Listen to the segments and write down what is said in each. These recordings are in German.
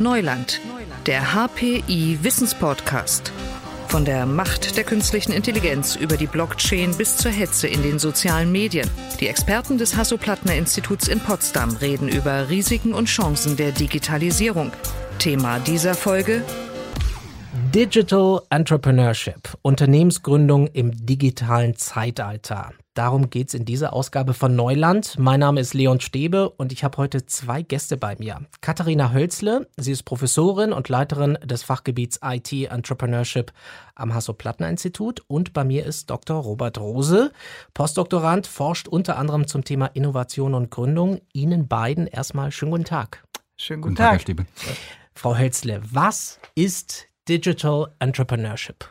Neuland, der HPI Wissenspodcast. Von der Macht der künstlichen Intelligenz über die Blockchain bis zur Hetze in den sozialen Medien. Die Experten des Hasso-Plattner-Instituts in Potsdam reden über Risiken und Chancen der Digitalisierung. Thema dieser Folge Digital Entrepreneurship, Unternehmensgründung im digitalen Zeitalter. Darum geht es in dieser Ausgabe von Neuland. Mein Name ist Leon Stäbe und ich habe heute zwei Gäste bei mir. Katharina Hölzle, sie ist Professorin und Leiterin des Fachgebiets IT Entrepreneurship am Hasso-Plattner-Institut und bei mir ist Dr. Robert Rose, Postdoktorand, forscht unter anderem zum Thema Innovation und Gründung. Ihnen beiden erstmal schönen guten Tag. Schönen guten, guten Tag. Tag, Herr Stäbe. Frau Hölzle, was ist Digital Entrepreneurship?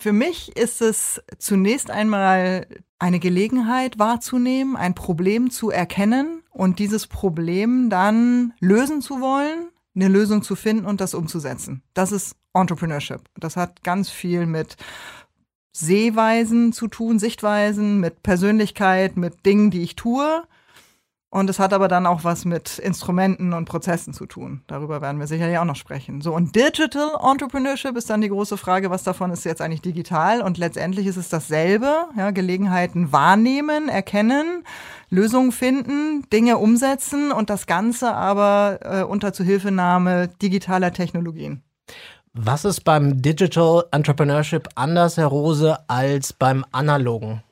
Für mich ist es zunächst einmal eine Gelegenheit wahrzunehmen, ein Problem zu erkennen und dieses Problem dann lösen zu wollen, eine Lösung zu finden und das umzusetzen. Das ist Entrepreneurship. Das hat ganz viel mit Sehweisen zu tun, Sichtweisen, mit Persönlichkeit, mit Dingen, die ich tue. Und es hat aber dann auch was mit Instrumenten und Prozessen zu tun. Darüber werden wir sicherlich auch noch sprechen. So, und Digital Entrepreneurship ist dann die große Frage, was davon ist jetzt eigentlich digital? Und letztendlich ist es dasselbe, ja, Gelegenheiten wahrnehmen, erkennen, Lösungen finden, Dinge umsetzen und das Ganze aber äh, unter Zuhilfenahme digitaler Technologien. Was ist beim Digital Entrepreneurship anders, Herr Rose, als beim analogen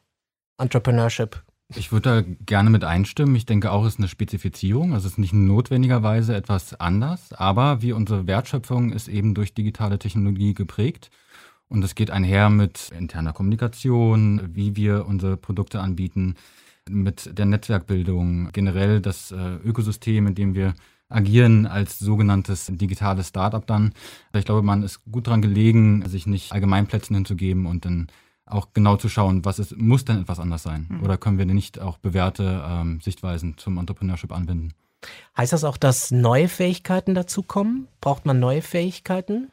Entrepreneurship? Ich würde da gerne mit einstimmen. Ich denke auch, es ist eine Spezifizierung. Also es ist nicht notwendigerweise etwas anders, aber wie unsere Wertschöpfung ist eben durch digitale Technologie geprägt. Und es geht einher mit interner Kommunikation, wie wir unsere Produkte anbieten, mit der Netzwerkbildung, generell das äh, Ökosystem, in dem wir agieren als sogenanntes digitales Startup dann. Ich glaube, man ist gut daran gelegen, sich nicht Allgemeinplätzen hinzugeben und dann auch genau zu schauen, was ist, muss denn etwas anders sein? Mhm. Oder können wir nicht auch bewährte ähm, Sichtweisen zum Entrepreneurship anwenden? Heißt das auch, dass neue Fähigkeiten dazukommen? Braucht man neue Fähigkeiten?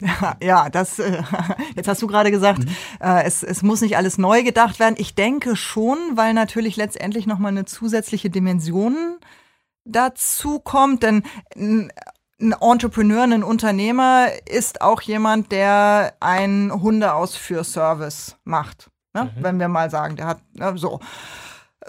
Ja, das, äh, jetzt hast du gerade gesagt, mhm. äh, es, es muss nicht alles neu gedacht werden. Ich denke schon, weil natürlich letztendlich nochmal eine zusätzliche Dimension dazu kommt, denn ein Entrepreneur, ein Unternehmer ist auch jemand, der einen Hundeausführservice macht. Ne? Mhm. Wenn wir mal sagen, der hat ne, so.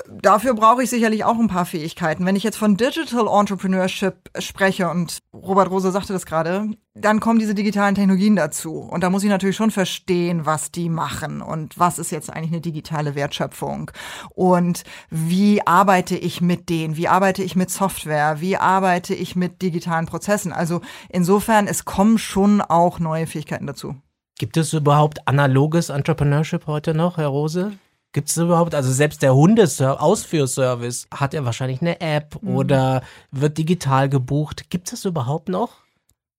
Dafür brauche ich sicherlich auch ein paar Fähigkeiten. Wenn ich jetzt von Digital Entrepreneurship spreche, und Robert Rose sagte das gerade, dann kommen diese digitalen Technologien dazu. Und da muss ich natürlich schon verstehen, was die machen und was ist jetzt eigentlich eine digitale Wertschöpfung und wie arbeite ich mit denen, wie arbeite ich mit Software, wie arbeite ich mit digitalen Prozessen. Also insofern, es kommen schon auch neue Fähigkeiten dazu. Gibt es überhaupt analoges Entrepreneurship heute noch, Herr Rose? Gibt es überhaupt, also selbst der Hundeausführservice, hat er wahrscheinlich eine App mhm. oder wird digital gebucht? Gibt es das überhaupt noch?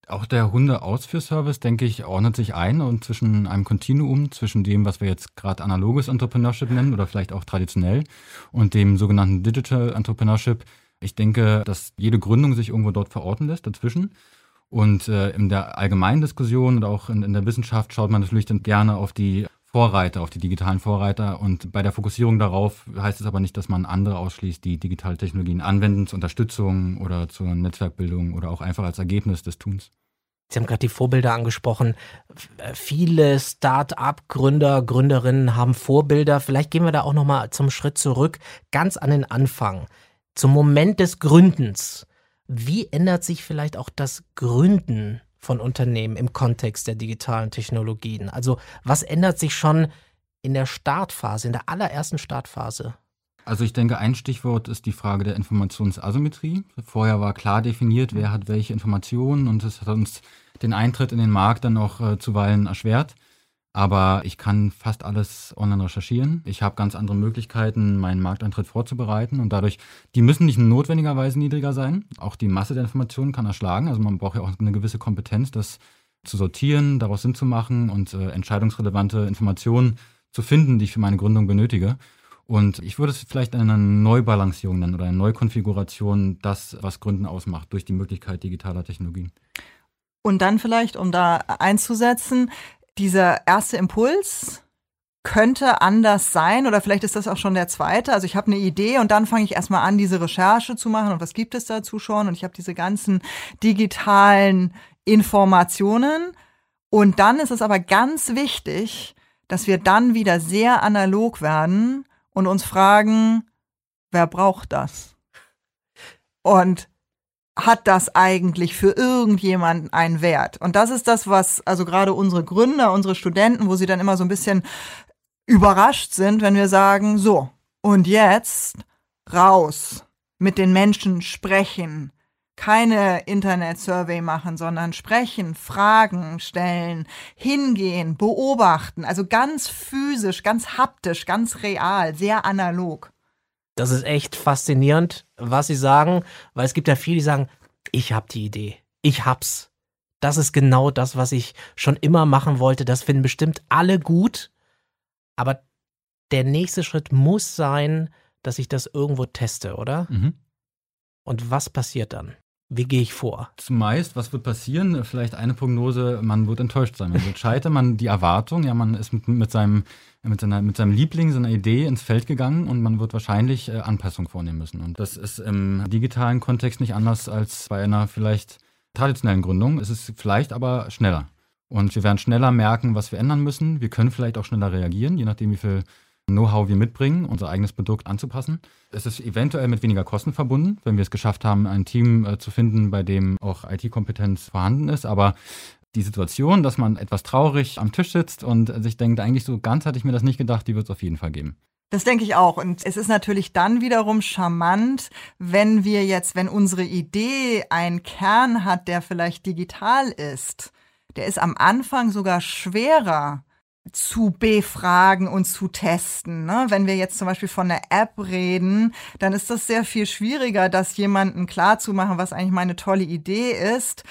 Auch der Hundeausführservice, denke ich, ordnet sich ein und zwischen einem Kontinuum, zwischen dem, was wir jetzt gerade analoges Entrepreneurship nennen oder vielleicht auch traditionell und dem sogenannten Digital Entrepreneurship. Ich denke, dass jede Gründung sich irgendwo dort verorten lässt dazwischen. Und äh, in der allgemeinen Diskussion und auch in, in der Wissenschaft schaut man natürlich dann gerne auf die Vorreiter, auf die digitalen Vorreiter. Und bei der Fokussierung darauf heißt es aber nicht, dass man andere ausschließt, die digitale Technologien anwenden zur Unterstützung oder zur Netzwerkbildung oder auch einfach als Ergebnis des Tuns. Sie haben gerade die Vorbilder angesprochen. Viele Start-up-Gründer, Gründerinnen haben Vorbilder. Vielleicht gehen wir da auch noch mal zum Schritt zurück, ganz an den Anfang, zum Moment des Gründens. Wie ändert sich vielleicht auch das Gründen von Unternehmen im Kontext der digitalen Technologien? Also was ändert sich schon in der Startphase, in der allerersten Startphase? Also ich denke, ein Stichwort ist die Frage der Informationsasymmetrie. Vorher war klar definiert, wer hat welche Informationen und das hat uns den Eintritt in den Markt dann auch äh, zuweilen erschwert. Aber ich kann fast alles online recherchieren. Ich habe ganz andere Möglichkeiten, meinen Markteintritt vorzubereiten und dadurch, die müssen nicht notwendigerweise niedriger sein. Auch die Masse der Informationen kann erschlagen. Also man braucht ja auch eine gewisse Kompetenz, das zu sortieren, daraus Sinn zu machen und äh, entscheidungsrelevante Informationen zu finden, die ich für meine Gründung benötige. Und ich würde es vielleicht eine Neubalancierung nennen oder eine Neukonfiguration, das, was Gründen ausmacht, durch die Möglichkeit digitaler Technologien. Und dann vielleicht, um da einzusetzen, dieser erste Impuls, könnte anders sein oder vielleicht ist das auch schon der zweite. Also ich habe eine Idee und dann fange ich erstmal an, diese Recherche zu machen und was gibt es dazu schon und ich habe diese ganzen digitalen Informationen und dann ist es aber ganz wichtig, dass wir dann wieder sehr analog werden und uns fragen, wer braucht das? Und hat das eigentlich für irgendjemanden einen Wert? Und das ist das, was also gerade unsere Gründer, unsere Studenten, wo sie dann immer so ein bisschen überrascht sind, wenn wir sagen, so, und jetzt raus, mit den Menschen sprechen, keine Internet-Survey machen, sondern sprechen, Fragen stellen, hingehen, beobachten, also ganz physisch, ganz haptisch, ganz real, sehr analog. Das ist echt faszinierend, was Sie sagen, weil es gibt ja viele, die sagen, ich habe die Idee, ich hab's. Das ist genau das, was ich schon immer machen wollte. Das finden bestimmt alle gut. Aber der nächste Schritt muss sein, dass ich das irgendwo teste, oder? Mhm. Und was passiert dann? Wie gehe ich vor? Zumeist, was wird passieren? Vielleicht eine Prognose, man wird enttäuscht sein. Man wird scheitern, man die Erwartung, ja, man ist mit, mit, seinem, mit, seiner, mit seinem Liebling, seiner Idee ins Feld gegangen und man wird wahrscheinlich äh, Anpassungen vornehmen müssen. Und das ist im digitalen Kontext nicht anders als bei einer vielleicht traditionellen Gründung. Es ist vielleicht aber schneller. Und wir werden schneller merken, was wir ändern müssen. Wir können vielleicht auch schneller reagieren, je nachdem, wie viel Know-how wir mitbringen, unser eigenes Produkt anzupassen. Es ist eventuell mit weniger Kosten verbunden, wenn wir es geschafft haben, ein Team äh, zu finden, bei dem auch IT-Kompetenz vorhanden ist. Aber die Situation, dass man etwas traurig am Tisch sitzt und sich denkt, eigentlich so ganz hatte ich mir das nicht gedacht, die wird es auf jeden Fall geben. Das denke ich auch. Und es ist natürlich dann wiederum charmant, wenn wir jetzt, wenn unsere Idee einen Kern hat, der vielleicht digital ist der ist am Anfang sogar schwerer zu befragen und zu testen. Ne? Wenn wir jetzt zum Beispiel von einer App reden, dann ist das sehr viel schwieriger, das jemandem klarzumachen, was eigentlich meine tolle Idee ist,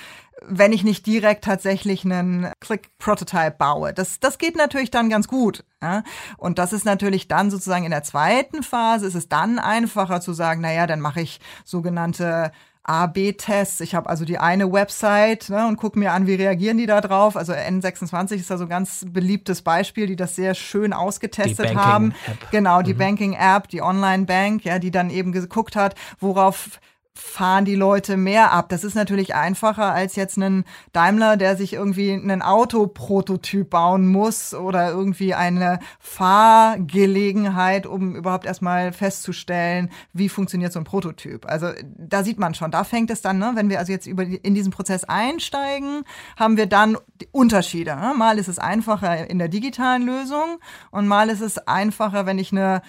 wenn ich nicht direkt tatsächlich einen Click-Prototype baue. Das, das geht natürlich dann ganz gut. Ja? Und das ist natürlich dann sozusagen in der zweiten Phase, ist es dann einfacher zu sagen, naja, dann mache ich sogenannte A-B-Tests. Ich habe also die eine Website ne, und gucke mir an, wie reagieren die da drauf. Also N26 ist da so ein ganz beliebtes Beispiel, die das sehr schön ausgetestet haben. Genau, die mhm. Banking-App, die Online-Bank, ja, die dann eben geguckt hat, worauf fahren die Leute mehr ab. Das ist natürlich einfacher als jetzt einen Daimler, der sich irgendwie einen Autoprototyp bauen muss oder irgendwie eine Fahrgelegenheit, um überhaupt erstmal festzustellen, wie funktioniert so ein Prototyp. Also da sieht man schon, da fängt es dann, ne, wenn wir also jetzt über die, in diesen Prozess einsteigen, haben wir dann Unterschiede. Ne? Mal ist es einfacher in der digitalen Lösung und mal ist es einfacher, wenn ich eine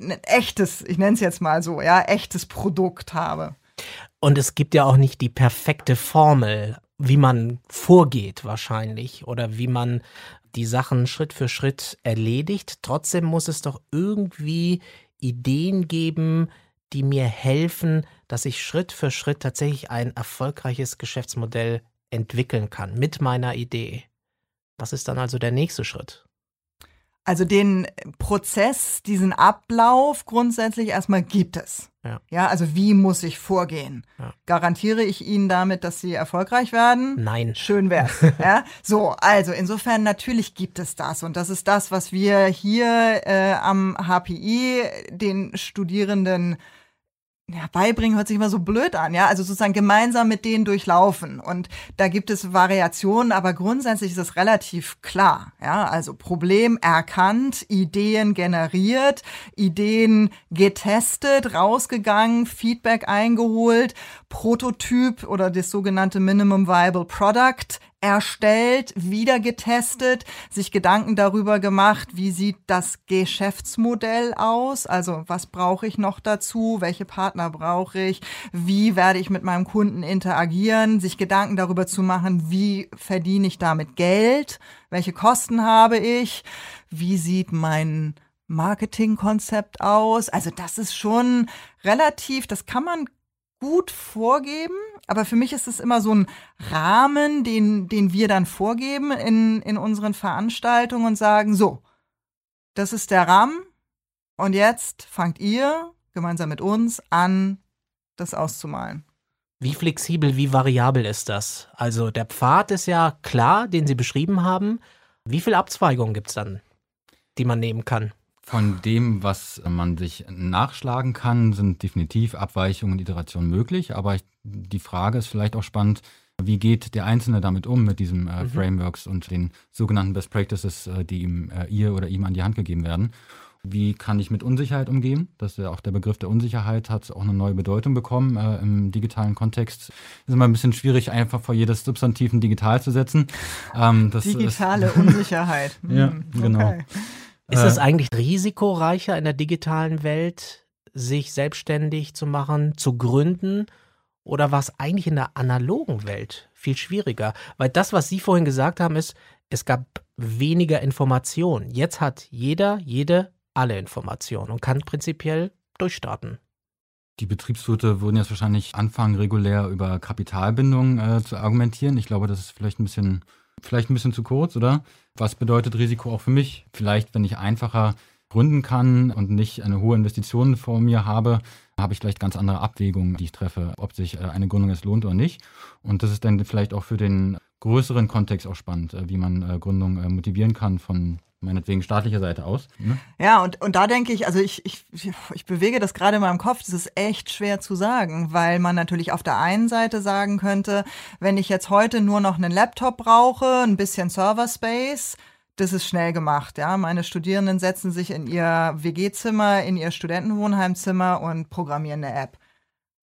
ein echtes, ich nenne es jetzt mal so, ja, echtes Produkt habe. Und es gibt ja auch nicht die perfekte Formel, wie man vorgeht wahrscheinlich oder wie man die Sachen Schritt für Schritt erledigt. Trotzdem muss es doch irgendwie Ideen geben, die mir helfen, dass ich Schritt für Schritt tatsächlich ein erfolgreiches Geschäftsmodell entwickeln kann mit meiner Idee. Was ist dann also der nächste Schritt? Also den Prozess, diesen Ablauf grundsätzlich erstmal gibt es. Ja. ja, also wie muss ich vorgehen? Ja. Garantiere ich Ihnen damit, dass Sie erfolgreich werden? Nein. Schön wär's. ja, so, also insofern natürlich gibt es das und das ist das, was wir hier äh, am HPI den Studierenden ja, beibringen hört sich immer so blöd an, ja, also sozusagen gemeinsam mit denen durchlaufen. Und da gibt es Variationen, aber grundsätzlich ist es relativ klar, ja, also Problem erkannt, Ideen generiert, Ideen getestet, rausgegangen, Feedback eingeholt, Prototyp oder das sogenannte Minimum Viable Product erstellt, wieder getestet, sich Gedanken darüber gemacht, wie sieht das Geschäftsmodell aus, also was brauche ich noch dazu, welche Partner brauche ich, wie werde ich mit meinem Kunden interagieren, sich Gedanken darüber zu machen, wie verdiene ich damit Geld, welche Kosten habe ich, wie sieht mein Marketingkonzept aus. Also das ist schon relativ, das kann man gut vorgeben, aber für mich ist es immer so ein Rahmen, den, den wir dann vorgeben in, in unseren Veranstaltungen und sagen, so, das ist der Rahmen und jetzt fangt ihr gemeinsam mit uns an, das auszumalen. Wie flexibel, wie variabel ist das? Also der Pfad ist ja klar, den Sie beschrieben haben. Wie viele Abzweigungen gibt es dann? die man nehmen kann? Von dem, was man sich nachschlagen kann, sind definitiv Abweichungen und Iterationen möglich. Aber ich, die Frage ist vielleicht auch spannend, wie geht der Einzelne damit um, mit diesen äh, mhm. Frameworks und den sogenannten Best Practices, äh, die ihm, äh, ihr oder ihm an die Hand gegeben werden? Wie kann ich mit Unsicherheit umgehen? Das ist ja auch der Begriff der Unsicherheit hat auch eine neue Bedeutung bekommen äh, im digitalen Kontext. Ist immer ein bisschen schwierig, einfach vor jedes Substantiv ein digital zu setzen. Ähm, Digitale ist, Unsicherheit. Hm, ja, genau. Ist es äh, eigentlich risikoreicher in der digitalen Welt, sich selbstständig zu machen, zu gründen? Oder war es eigentlich in der analogen Welt viel schwieriger? Weil das, was Sie vorhin gesagt haben, ist, es gab weniger Informationen. Jetzt hat jeder, jede alle Informationen und kann prinzipiell durchstarten. Die Betriebswirte würden jetzt wahrscheinlich anfangen, regulär über Kapitalbindung äh, zu argumentieren. Ich glaube, das ist vielleicht ein bisschen, vielleicht ein bisschen zu kurz, oder? Was bedeutet Risiko auch für mich? Vielleicht, wenn ich einfacher gründen kann und nicht eine hohe Investition vor mir habe, habe ich vielleicht ganz andere Abwägungen, die ich treffe, ob sich äh, eine Gründung es lohnt oder nicht. Und das ist dann vielleicht auch für den größeren Kontext auch spannend, äh, wie man äh, Gründung motivieren kann von meinetwegen staatlicher Seite aus. Ne? Ja, und, und da denke ich, also ich, ich, ich bewege das gerade in meinem Kopf, das ist echt schwer zu sagen, weil man natürlich auf der einen Seite sagen könnte, wenn ich jetzt heute nur noch einen Laptop brauche, ein bisschen Server Space, das ist schnell gemacht. Ja, meine Studierenden setzen sich in ihr WG-Zimmer, in ihr Studentenwohnheimzimmer und programmieren eine App.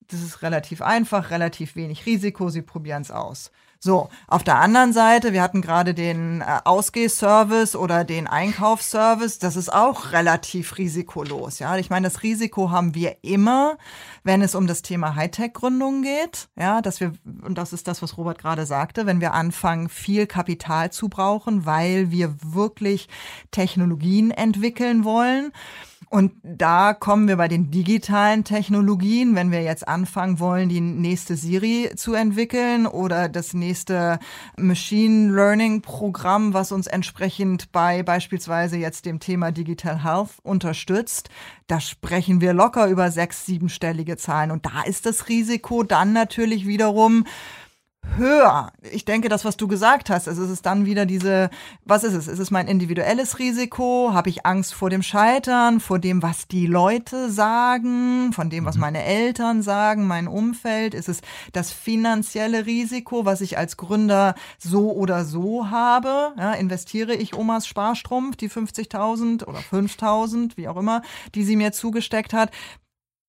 Das ist relativ einfach, relativ wenig Risiko, sie probieren es aus. So, auf der anderen Seite, wir hatten gerade den äh, Ausgehservice oder den Einkaufsservice, das ist auch relativ risikolos. Ja, ich meine, das Risiko haben wir immer, wenn es um das Thema Hightech-Gründung geht. Ja, dass wir, und das ist das, was Robert gerade sagte, wenn wir anfangen, viel Kapital zu brauchen, weil wir wirklich Technologien entwickeln wollen. Und da kommen wir bei den digitalen Technologien, wenn wir jetzt anfangen wollen, die nächste Siri zu entwickeln oder das nächste Machine Learning Programm, was uns entsprechend bei beispielsweise jetzt dem Thema Digital Health unterstützt, da sprechen wir locker über sechs, siebenstellige Zahlen. Und da ist das Risiko dann natürlich wiederum, höher. Ich denke, das, was du gesagt hast, also es ist dann wieder diese, was ist es? Ist es mein individuelles Risiko? Habe ich Angst vor dem Scheitern, vor dem, was die Leute sagen, von dem, was mhm. meine Eltern sagen, mein Umfeld? Ist es das finanzielle Risiko, was ich als Gründer so oder so habe? Ja, investiere ich Omas Sparstrumpf, die 50.000 oder 5.000, wie auch immer, die sie mir zugesteckt hat?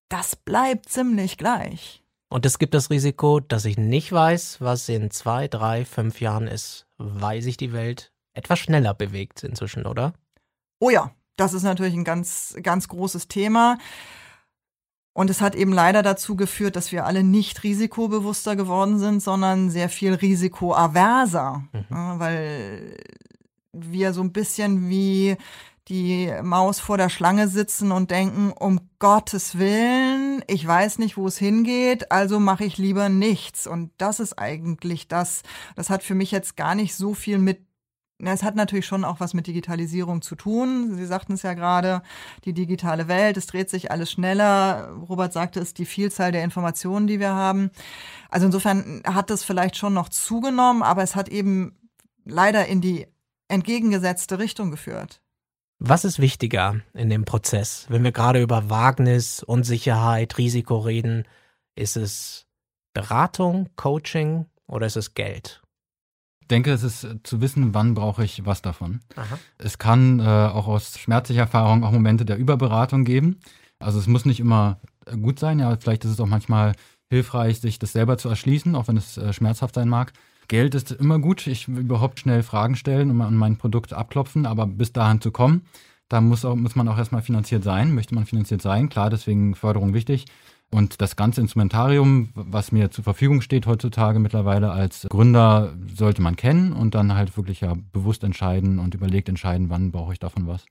Das bleibt ziemlich gleich. Und es gibt das Risiko, dass ich nicht weiß, was in zwei, drei, fünf Jahren ist, weil sich die Welt etwas schneller bewegt inzwischen, oder? Oh ja, das ist natürlich ein ganz, ganz großes Thema. Und es hat eben leider dazu geführt, dass wir alle nicht risikobewusster geworden sind, sondern sehr viel risikoaverser. Mhm. Weil wir so ein bisschen wie die Maus vor der Schlange sitzen und denken, um Gottes Willen, ich weiß nicht, wo es hingeht, also mache ich lieber nichts. Und das ist eigentlich das, das hat für mich jetzt gar nicht so viel mit es hat natürlich schon auch was mit Digitalisierung zu tun. Sie sagten es ja gerade, die digitale Welt, es dreht sich alles schneller. Robert sagte es, die Vielzahl der Informationen, die wir haben. Also insofern hat es vielleicht schon noch zugenommen, aber es hat eben leider in die entgegengesetzte Richtung geführt. Was ist wichtiger in dem Prozess, wenn wir gerade über Wagnis, Unsicherheit, Risiko reden? Ist es Beratung, Coaching oder ist es Geld? Ich denke, es ist äh, zu wissen, wann brauche ich was davon. Aha. Es kann äh, auch aus schmerzlicher Erfahrung auch Momente der Überberatung geben. Also es muss nicht immer äh, gut sein. Ja, vielleicht ist es auch manchmal hilfreich, sich das selber zu erschließen, auch wenn es äh, schmerzhaft sein mag. Geld ist immer gut. Ich will überhaupt schnell Fragen stellen und mein Produkt abklopfen, aber bis dahin zu kommen, da muss, auch, muss man auch erstmal finanziert sein. Möchte man finanziert sein? Klar, deswegen Förderung wichtig. Und das ganze Instrumentarium, was mir zur Verfügung steht heutzutage mittlerweile als Gründer, sollte man kennen und dann halt wirklich ja bewusst entscheiden und überlegt entscheiden, wann brauche ich davon was.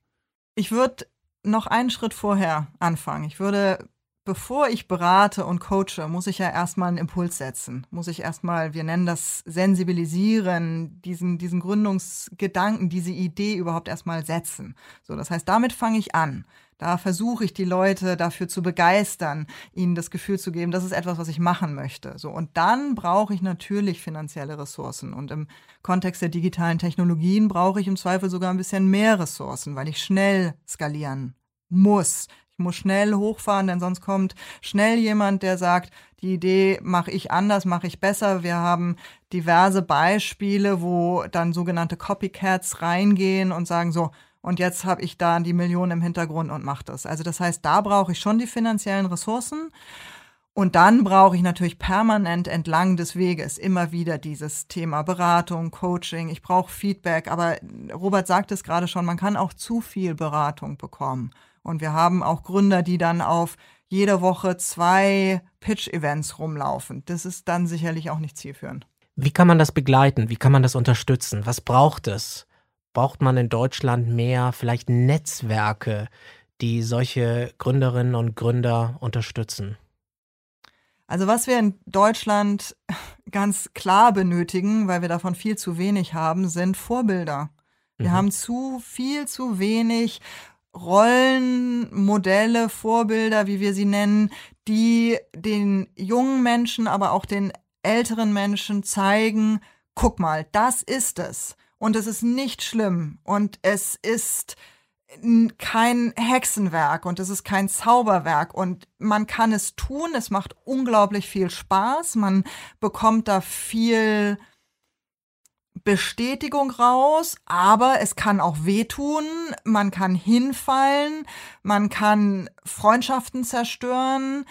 Ich würde noch einen Schritt vorher anfangen. Ich würde bevor ich berate und coache, muss ich ja erstmal einen Impuls setzen. Muss ich erstmal, wir nennen das sensibilisieren, diesen, diesen Gründungsgedanken, diese Idee überhaupt erstmal setzen. So, das heißt, damit fange ich an. Da versuche ich die Leute dafür zu begeistern, ihnen das Gefühl zu geben, das ist etwas, was ich machen möchte. So. Und dann brauche ich natürlich finanzielle Ressourcen. Und im Kontext der digitalen Technologien brauche ich im Zweifel sogar ein bisschen mehr Ressourcen, weil ich schnell skalieren muss. Ich muss schnell hochfahren, denn sonst kommt schnell jemand, der sagt, die Idee mache ich anders, mache ich besser. Wir haben diverse Beispiele, wo dann sogenannte Copycats reingehen und sagen so, und jetzt habe ich da die Millionen im Hintergrund und mache das. Also das heißt, da brauche ich schon die finanziellen Ressourcen. Und dann brauche ich natürlich permanent entlang des Weges immer wieder dieses Thema Beratung, Coaching. Ich brauche Feedback. Aber Robert sagt es gerade schon, man kann auch zu viel Beratung bekommen. Und wir haben auch Gründer, die dann auf jede Woche zwei Pitch-Events rumlaufen. Das ist dann sicherlich auch nicht zielführend. Wie kann man das begleiten? Wie kann man das unterstützen? Was braucht es? Braucht man in Deutschland mehr vielleicht Netzwerke, die solche Gründerinnen und Gründer unterstützen? Also was wir in Deutschland ganz klar benötigen, weil wir davon viel zu wenig haben, sind Vorbilder. Wir mhm. haben zu viel zu wenig Rollenmodelle, Vorbilder, wie wir sie nennen, die den jungen Menschen, aber auch den älteren Menschen zeigen, guck mal, das ist es. Und es ist nicht schlimm. Und es ist kein Hexenwerk und es ist kein Zauberwerk und man kann es tun. Es macht unglaublich viel Spaß. Man bekommt da viel Bestätigung raus, aber es kann auch wehtun, man kann hinfallen, man kann Freundschaften zerstören.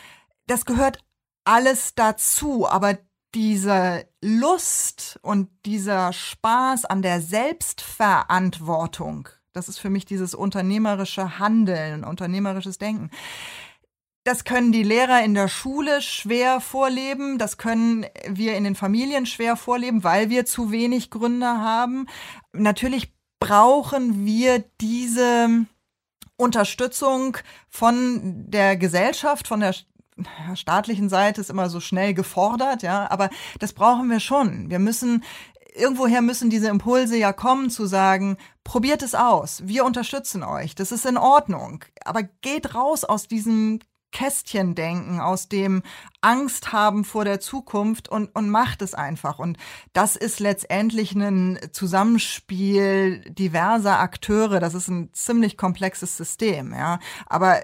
Das gehört alles dazu, aber diese Lust und dieser Spaß an der Selbstverantwortung, das ist für mich dieses unternehmerische Handeln, unternehmerisches Denken. Das können die Lehrer in der Schule schwer vorleben, das können wir in den Familien schwer vorleben, weil wir zu wenig Gründer haben. Natürlich brauchen wir diese Unterstützung von der Gesellschaft, von der staatlichen Seite ist immer so schnell gefordert, ja, aber das brauchen wir schon. Wir müssen irgendwoher müssen diese Impulse ja kommen zu sagen, probiert es aus, wir unterstützen euch, das ist in Ordnung, aber geht raus aus diesem Kästchen denken, aus dem Angst haben vor der Zukunft und, und macht es einfach. Und das ist letztendlich ein Zusammenspiel diverser Akteure. Das ist ein ziemlich komplexes System, ja. Aber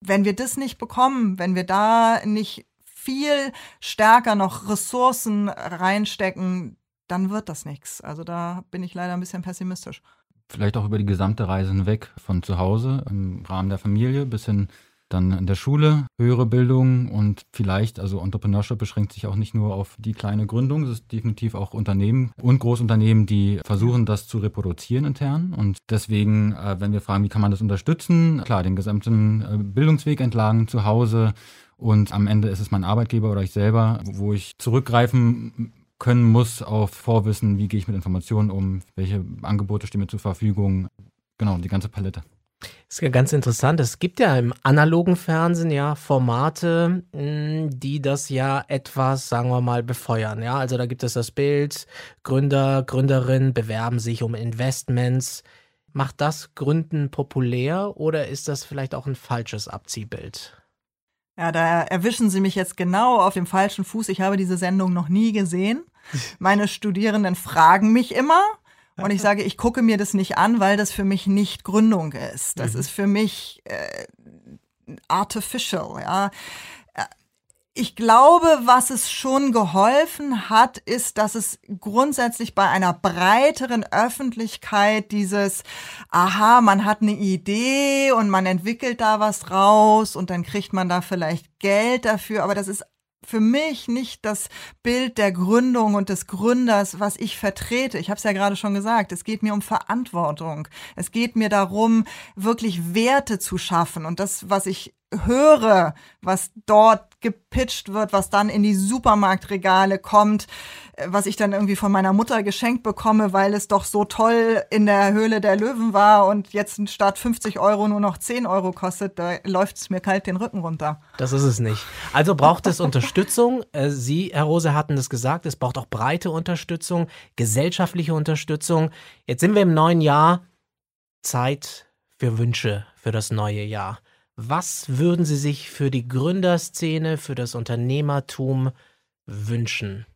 wenn wir das nicht bekommen, wenn wir da nicht viel stärker noch Ressourcen reinstecken, dann wird das nichts. Also da bin ich leider ein bisschen pessimistisch. Vielleicht auch über die gesamte Reise hinweg von zu Hause im Rahmen der Familie bis hin dann in der Schule, höhere Bildung und vielleicht, also Entrepreneurship beschränkt sich auch nicht nur auf die kleine Gründung, es ist definitiv auch Unternehmen und Großunternehmen, die versuchen, das zu reproduzieren intern. Und deswegen, äh, wenn wir fragen, wie kann man das unterstützen, klar, den gesamten äh, Bildungsweg entlang zu Hause und am Ende ist es mein Arbeitgeber oder ich selber, wo ich zurückgreifen können muss auf Vorwissen, wie gehe ich mit Informationen um, welche Angebote stehen mir zur Verfügung. Genau, die ganze Palette. Das ist ja ganz interessant. Es gibt ja im analogen Fernsehen ja Formate, hm, die das ja etwas, sagen wir mal, befeuern. Ja, also da gibt es das Bild, Gründer, Gründerinnen bewerben sich um Investments. Macht das Gründen populär oder ist das vielleicht auch ein falsches Abziehbild? Ja, da erwischen Sie mich jetzt genau auf dem falschen Fuß. Ich habe diese Sendung noch nie gesehen. Meine Studierenden fragen mich immer, und ich sage, ich gucke mir das nicht an, weil das für mich nicht Gründung ist. Das mhm. ist für mich äh, artificial, ja. Äh, ich glaube, was es schon geholfen hat, ist, dass es grundsätzlich bei einer breiteren Öffentlichkeit dieses, aha, man hat eine Idee und man entwickelt da was raus und dann kriegt man da vielleicht Geld dafür, aber das ist für mich nicht das Bild der Gründung und des Gründers, was ich vertrete. Ich habe es ja gerade schon gesagt, es geht mir um Verantwortung. Es geht mir darum, wirklich Werte zu schaffen. Und das, was ich höre, was dort gepitcht wird, was dann in die Supermarktregale kommt, äh, was ich dann irgendwie von meiner Mutter geschenkt bekomme, weil es doch so toll in der Höhle der Löwen war und jetzt statt 50 Euro nur noch 10 Euro kostet, da läuft es mir kalt den Rücken runter. Das ist es nicht. Also braucht es Unterstützung. Äh, Sie, Herr Rose, hatten es gesagt, es braucht auch breite Unterstützung, gesellschaftliche Unterstützung. Jetzt sind wir im neuen Jahr. Zeit für Wünsche für das neue Jahr. Was würden Sie sich für die Gründerszene, für das Unternehmertum wünschen?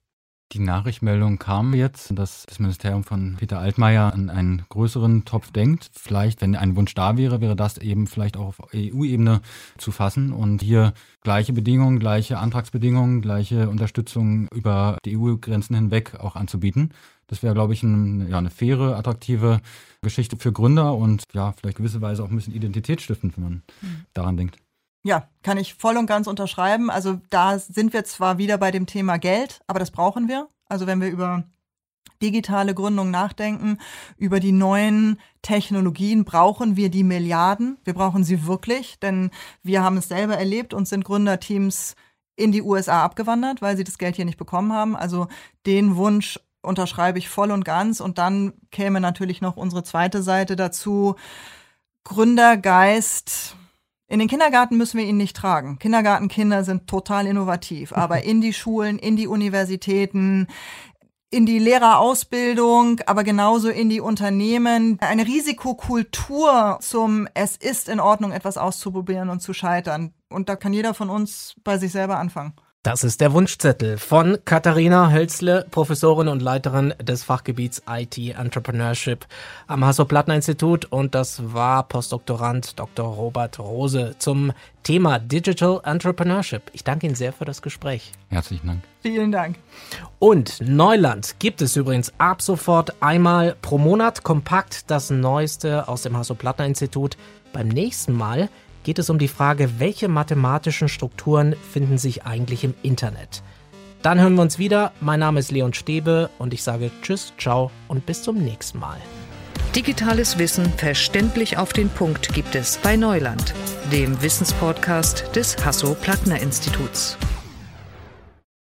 Die Nachrichtmeldung kam jetzt, dass das Ministerium von Peter Altmaier an einen größeren Topf denkt. Vielleicht, wenn ein Wunsch da wäre, wäre das eben vielleicht auch auf EU-Ebene zu fassen und hier gleiche Bedingungen, gleiche Antragsbedingungen, gleiche Unterstützung über die EU-Grenzen hinweg auch anzubieten. Das wäre, glaube ich, ein, ja, eine faire, attraktive Geschichte für Gründer und ja, vielleicht gewisserweise auch ein bisschen identitätsstiftend, wenn man mhm. daran denkt. Ja, kann ich voll und ganz unterschreiben. Also da sind wir zwar wieder bei dem Thema Geld, aber das brauchen wir. Also wenn wir über digitale Gründung nachdenken, über die neuen Technologien, brauchen wir die Milliarden. Wir brauchen sie wirklich, denn wir haben es selber erlebt und sind Gründerteams in die USA abgewandert, weil sie das Geld hier nicht bekommen haben. Also den Wunsch unterschreibe ich voll und ganz. Und dann käme natürlich noch unsere zweite Seite dazu. Gründergeist. In den Kindergarten müssen wir ihn nicht tragen. Kindergartenkinder sind total innovativ, aber in die Schulen, in die Universitäten, in die Lehrerausbildung, aber genauso in die Unternehmen. Eine Risikokultur zum Es ist in Ordnung, etwas auszuprobieren und zu scheitern. Und da kann jeder von uns bei sich selber anfangen. Das ist der Wunschzettel von Katharina Hölzle, Professorin und Leiterin des Fachgebiets IT Entrepreneurship am Hasso-Plattner-Institut und das war Postdoktorand Dr. Robert Rose zum Thema Digital Entrepreneurship. Ich danke Ihnen sehr für das Gespräch. Herzlichen Dank. Vielen Dank. Und Neuland gibt es übrigens ab sofort einmal pro Monat kompakt das Neueste aus dem Hasso-Plattner-Institut. Beim nächsten Mal geht es um die Frage, welche mathematischen Strukturen finden sich eigentlich im Internet. Dann hören wir uns wieder. Mein Name ist Leon Stäbe und ich sage Tschüss, ciao und bis zum nächsten Mal. Digitales Wissen verständlich auf den Punkt gibt es bei Neuland, dem Wissenspodcast des Hasso-Plattner-Instituts.